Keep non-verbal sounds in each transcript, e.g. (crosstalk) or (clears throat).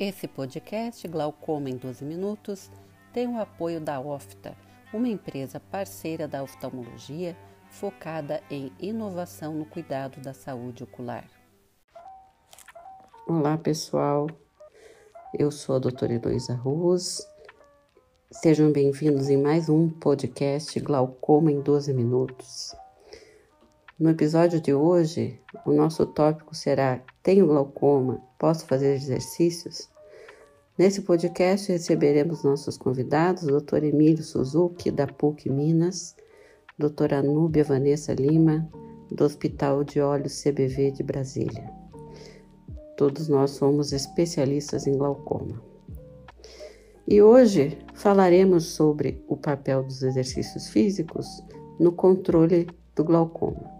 Esse podcast, Glaucoma em 12 Minutos, tem o apoio da OFTA, uma empresa parceira da oftalmologia focada em inovação no cuidado da saúde ocular. Olá, pessoal. Eu sou a doutora Heloísa Ruz. Sejam bem-vindos em mais um podcast Glaucoma em 12 Minutos. No episódio de hoje, o nosso tópico será: Tenho glaucoma? Posso fazer exercícios? Nesse podcast receberemos nossos convidados, Dr. Emílio Suzuki, da PUC Minas, doutora Núbia Vanessa Lima, do Hospital de Olhos CBV de Brasília. Todos nós somos especialistas em glaucoma. E hoje falaremos sobre o papel dos exercícios físicos no controle do glaucoma.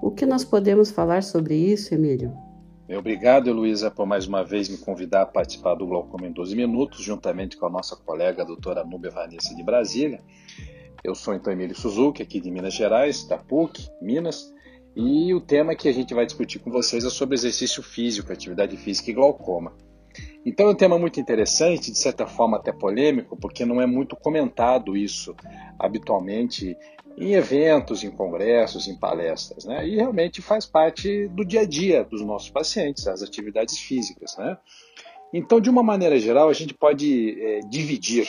O que nós podemos falar sobre isso, Emílio? Obrigado, Luísa, por mais uma vez me convidar a participar do Glaucoma em 12 Minutos, juntamente com a nossa colega, a doutora Núbia Vanessa de Brasília. Eu sou então Emílio Suzuki, aqui de Minas Gerais, da PUC, Minas, e o tema que a gente vai discutir com vocês é sobre exercício físico, atividade física e glaucoma. Então é um tema muito interessante, de certa forma até polêmico, porque não é muito comentado isso habitualmente em eventos, em congressos, em palestras, né? E realmente faz parte do dia a dia dos nossos pacientes, as atividades físicas, né? Então, de uma maneira geral, a gente pode é, dividir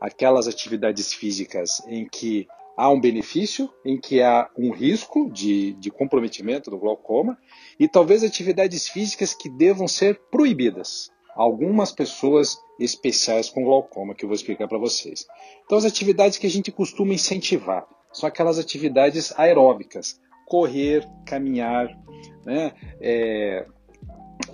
aquelas atividades físicas em que há um benefício, em que há um risco de, de comprometimento do glaucoma, e talvez atividades físicas que devam ser proibidas. Algumas pessoas especiais com glaucoma, que eu vou explicar para vocês. Então, as atividades que a gente costuma incentivar são aquelas atividades aeróbicas, correr, caminhar, né? É,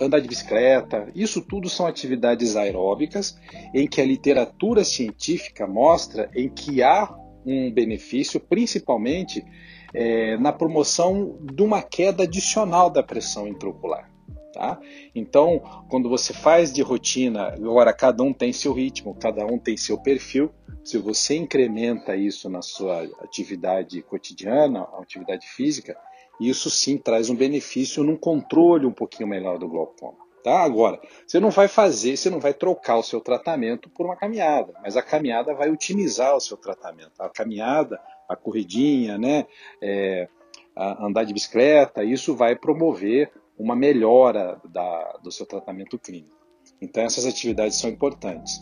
andar de bicicleta, isso tudo são atividades aeróbicas em que a literatura científica mostra em que há um benefício, principalmente é, na promoção de uma queda adicional da pressão intraocular. Tá? Então, quando você faz de rotina, agora cada um tem seu ritmo, cada um tem seu perfil. Se você incrementa isso na sua atividade cotidiana, atividade física, isso sim traz um benefício num controle um pouquinho melhor do glaucoma. Tá? Agora, você não vai fazer, você não vai trocar o seu tratamento por uma caminhada, mas a caminhada vai otimizar o seu tratamento. A caminhada, a corridinha, né, é, andar de bicicleta, isso vai promover uma melhora da, do seu tratamento clínico. Então, essas atividades são importantes.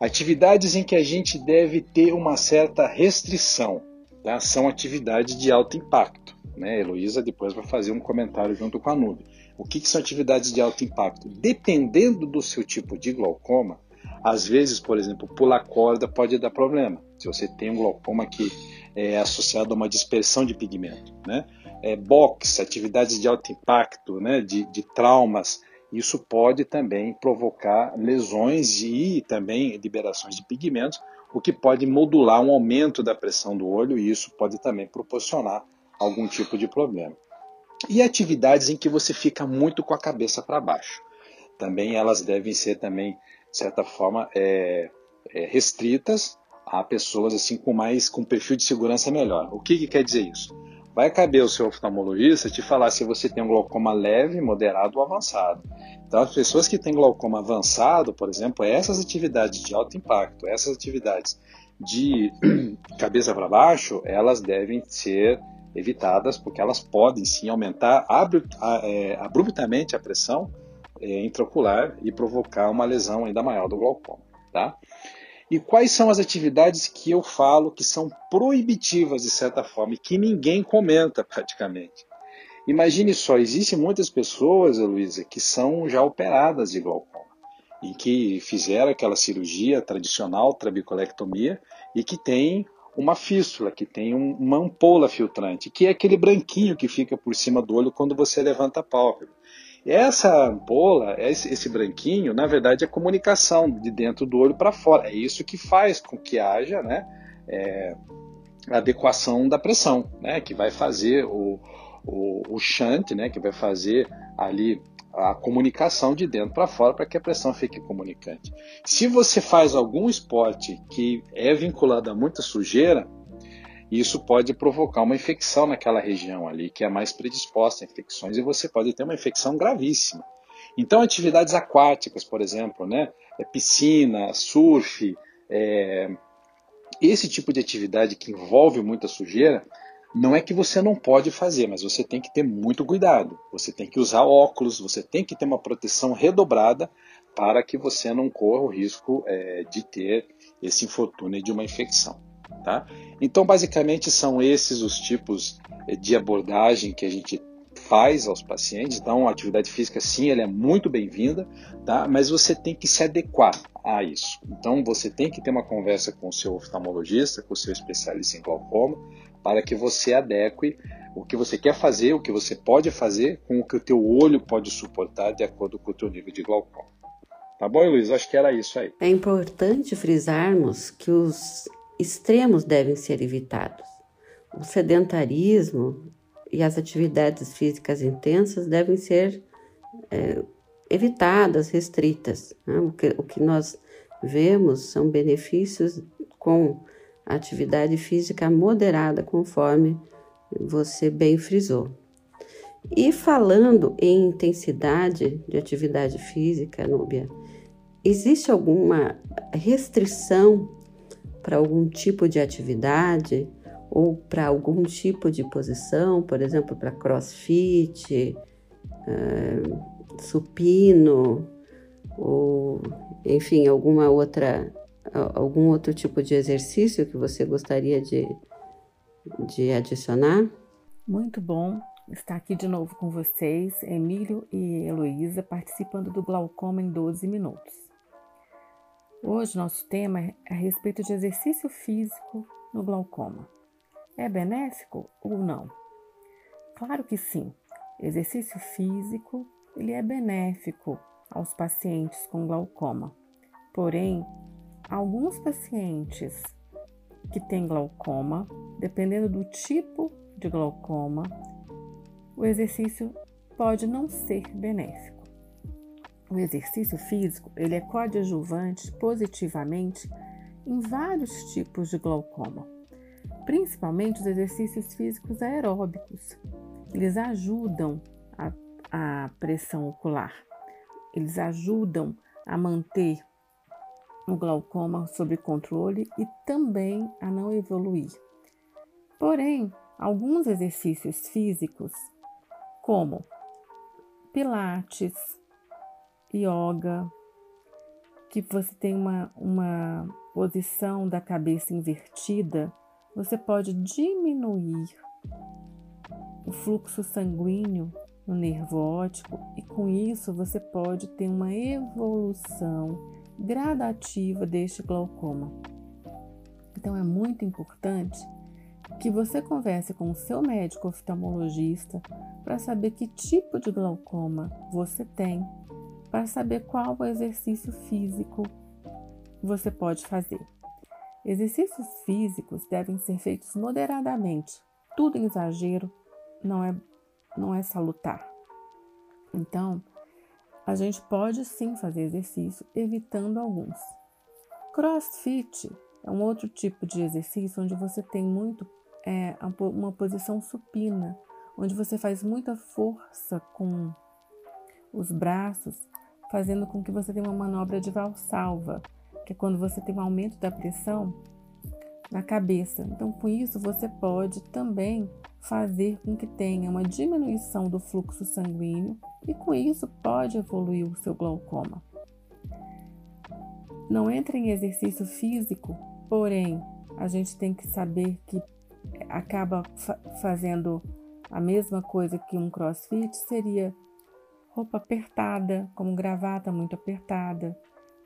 Atividades em que a gente deve ter uma certa restrição tá? são atividades de alto impacto. Né? A Heloísa depois vai fazer um comentário junto com a Nube. O que, que são atividades de alto impacto? Dependendo do seu tipo de glaucoma, às vezes, por exemplo, pular corda pode dar problema. Se você tem um glaucoma que é associado a uma dispersão de pigmento. Né? é, boxe, atividades de alto impacto, né, de, de traumas, isso pode também provocar lesões e também liberações de pigmentos, o que pode modular um aumento da pressão do olho e isso pode também proporcionar algum tipo de problema. E atividades em que você fica muito com a cabeça para baixo. Também elas devem ser também, de certa forma, é, é, restritas a pessoas assim com mais com perfil de segurança melhor. O que, que quer dizer isso? vai caber ao seu oftalmologista te falar se você tem um glaucoma leve, moderado ou avançado. Então, as pessoas que têm glaucoma avançado, por exemplo, essas atividades de alto impacto, essas atividades de (clears throat) cabeça para baixo, elas devem ser evitadas porque elas podem sim aumentar é, abruptamente a pressão é, intraocular e provocar uma lesão ainda maior do glaucoma. Tá? E quais são as atividades que eu falo que são proibitivas de certa forma e que ninguém comenta praticamente? Imagine só, existem muitas pessoas, Luísa, que são já operadas de glaucoma e que fizeram aquela cirurgia tradicional, trabeculectomia, e que tem uma fístula, que tem um, uma ampola filtrante, que é aquele branquinho que fica por cima do olho quando você levanta a pálpebra. Essa ampola, esse, esse, branquinho, na verdade é comunicação de dentro do olho para fora. É isso que faz com que haja né, é, adequação da pressão, né, que vai fazer o, o, o shunt, né, que vai fazer ali a comunicação de dentro para fora para que a pressão fique comunicante. Se você faz algum esporte que é vinculado a muita sujeira, isso pode provocar uma infecção naquela região ali, que é mais predisposta a infecções, e você pode ter uma infecção gravíssima. Então, atividades aquáticas, por exemplo, né? É piscina, surf, é... esse tipo de atividade que envolve muita sujeira, não é que você não pode fazer, mas você tem que ter muito cuidado. Você tem que usar óculos, você tem que ter uma proteção redobrada para que você não corra o risco é, de ter esse infortúnio de uma infecção. Tá? Então, basicamente, são esses os tipos é, de abordagem que a gente faz aos pacientes. Então, a atividade física, sim, ela é muito bem-vinda, tá? mas você tem que se adequar a isso. Então, você tem que ter uma conversa com o seu oftalmologista, com o seu especialista em glaucoma, para que você adeque o que você quer fazer, o que você pode fazer com o que o teu olho pode suportar de acordo com o teu nível de glaucoma. Tá bom, Luiz? Acho que era isso aí. É importante frisarmos que os extremos devem ser evitados. O sedentarismo e as atividades físicas intensas devem ser é, evitadas, restritas. Né? O, que, o que nós vemos são benefícios com atividade física moderada, conforme você bem frisou. E falando em intensidade de atividade física, Núbia, existe alguma restrição para algum tipo de atividade ou para algum tipo de posição, por exemplo, para crossfit, uh, supino, ou enfim, alguma outra algum outro tipo de exercício que você gostaria de, de adicionar? Muito bom estar aqui de novo com vocês, Emílio e Heloísa, participando do Glaucoma em 12 minutos. Hoje nosso tema é a respeito de exercício físico no glaucoma. É benéfico ou não? Claro que sim. Exercício físico, ele é benéfico aos pacientes com glaucoma. Porém, Alguns pacientes que têm glaucoma, dependendo do tipo de glaucoma, o exercício pode não ser benéfico. O exercício físico ele é coadjuvante positivamente em vários tipos de glaucoma, principalmente os exercícios físicos aeróbicos. Eles ajudam a, a pressão ocular, eles ajudam a manter o glaucoma sob controle e também a não evoluir. Porém, alguns exercícios físicos, como pilates, yoga, que você tem uma, uma posição da cabeça invertida, você pode diminuir o fluxo sanguíneo no nervo óptico e com isso você pode ter uma evolução gradativa deste glaucoma. Então é muito importante que você converse com o seu médico oftalmologista para saber que tipo de glaucoma você tem, para saber qual o exercício físico você pode fazer. Exercícios físicos devem ser feitos moderadamente. Tudo em exagero não é, não é salutar. Então, a gente pode sim fazer exercício, evitando alguns. Crossfit é um outro tipo de exercício onde você tem muito é, uma posição supina, onde você faz muita força com os braços, fazendo com que você tenha uma manobra de valsalva, que é quando você tem um aumento da pressão na cabeça. Então, com isso, você pode também fazer com que tenha uma diminuição do fluxo sanguíneo e com isso pode evoluir o seu glaucoma. Não entra em exercício físico, porém a gente tem que saber que acaba fa fazendo a mesma coisa que um crossfit seria roupa apertada, como gravata muito apertada.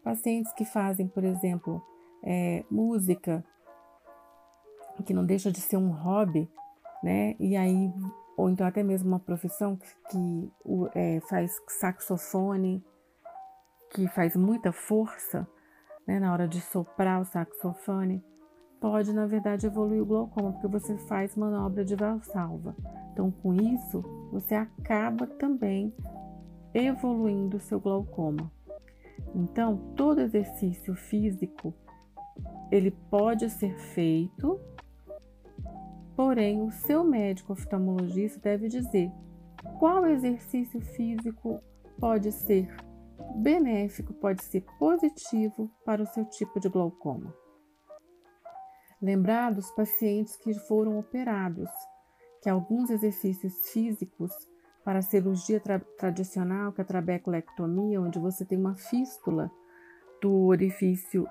Pacientes que fazem, por exemplo, é, música, que não deixa de ser um hobby, né? E aí, ou então até mesmo uma profissão que, que é, faz saxofone, que faz muita força né, na hora de soprar o saxofone, pode na verdade evoluir o glaucoma, porque você faz manobra de valsalva. Então, com isso, você acaba também evoluindo seu glaucoma. Então, todo exercício físico ele pode ser feito Porém, o seu médico oftalmologista deve dizer qual exercício físico pode ser benéfico, pode ser positivo para o seu tipo de glaucoma. Lembrar dos pacientes que foram operados, que alguns exercícios físicos para a cirurgia tra tradicional, que é a trabeculectomia, onde você tem uma fístula do orifício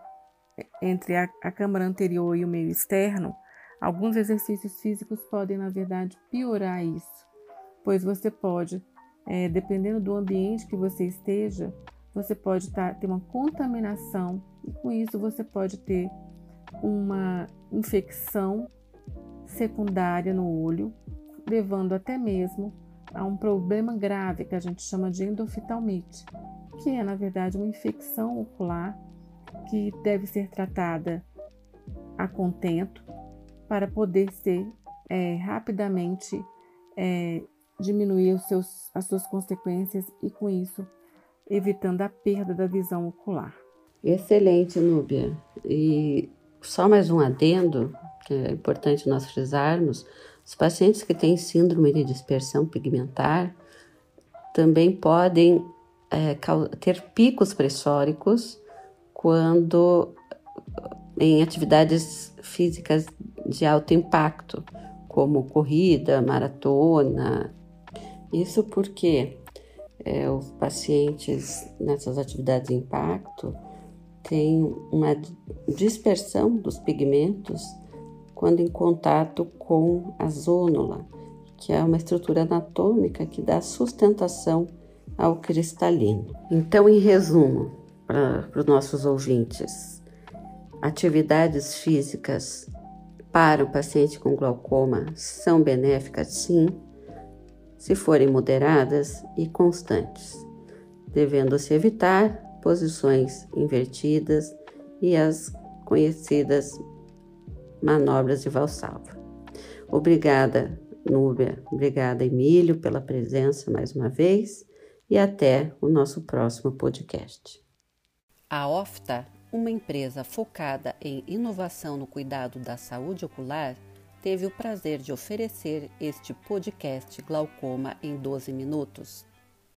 entre a, a câmara anterior e o meio externo, alguns exercícios físicos podem, na verdade, piorar isso, pois você pode, é, dependendo do ambiente que você esteja, você pode tá, ter uma contaminação e com isso você pode ter uma infecção secundária no olho, levando até mesmo a um problema grave que a gente chama de endoftalmite, que é na verdade uma infecção ocular que deve ser tratada a contento para poder ser é, rapidamente é, diminuir seus, as suas consequências e com isso evitando a perda da visão ocular. Excelente, Núbia. E só mais um adendo que é importante nós frisarmos: os pacientes que têm síndrome de dispersão pigmentar também podem é, ter picos pressóricos quando em atividades físicas de alto impacto, como corrida, maratona. Isso porque é, os pacientes nessas atividades de impacto têm uma dispersão dos pigmentos quando em contato com a zônula, que é uma estrutura anatômica que dá sustentação ao cristalino. Então, em resumo, para os nossos ouvintes. Atividades físicas para o paciente com glaucoma são benéficas, sim, se forem moderadas e constantes, devendo-se evitar posições invertidas e as conhecidas manobras de valsalva. Obrigada, Núbia, obrigada, Emílio, pela presença mais uma vez e até o nosso próximo podcast. A OFTA, uma empresa focada em inovação no cuidado da saúde ocular, teve o prazer de oferecer este podcast Glaucoma em 12 minutos.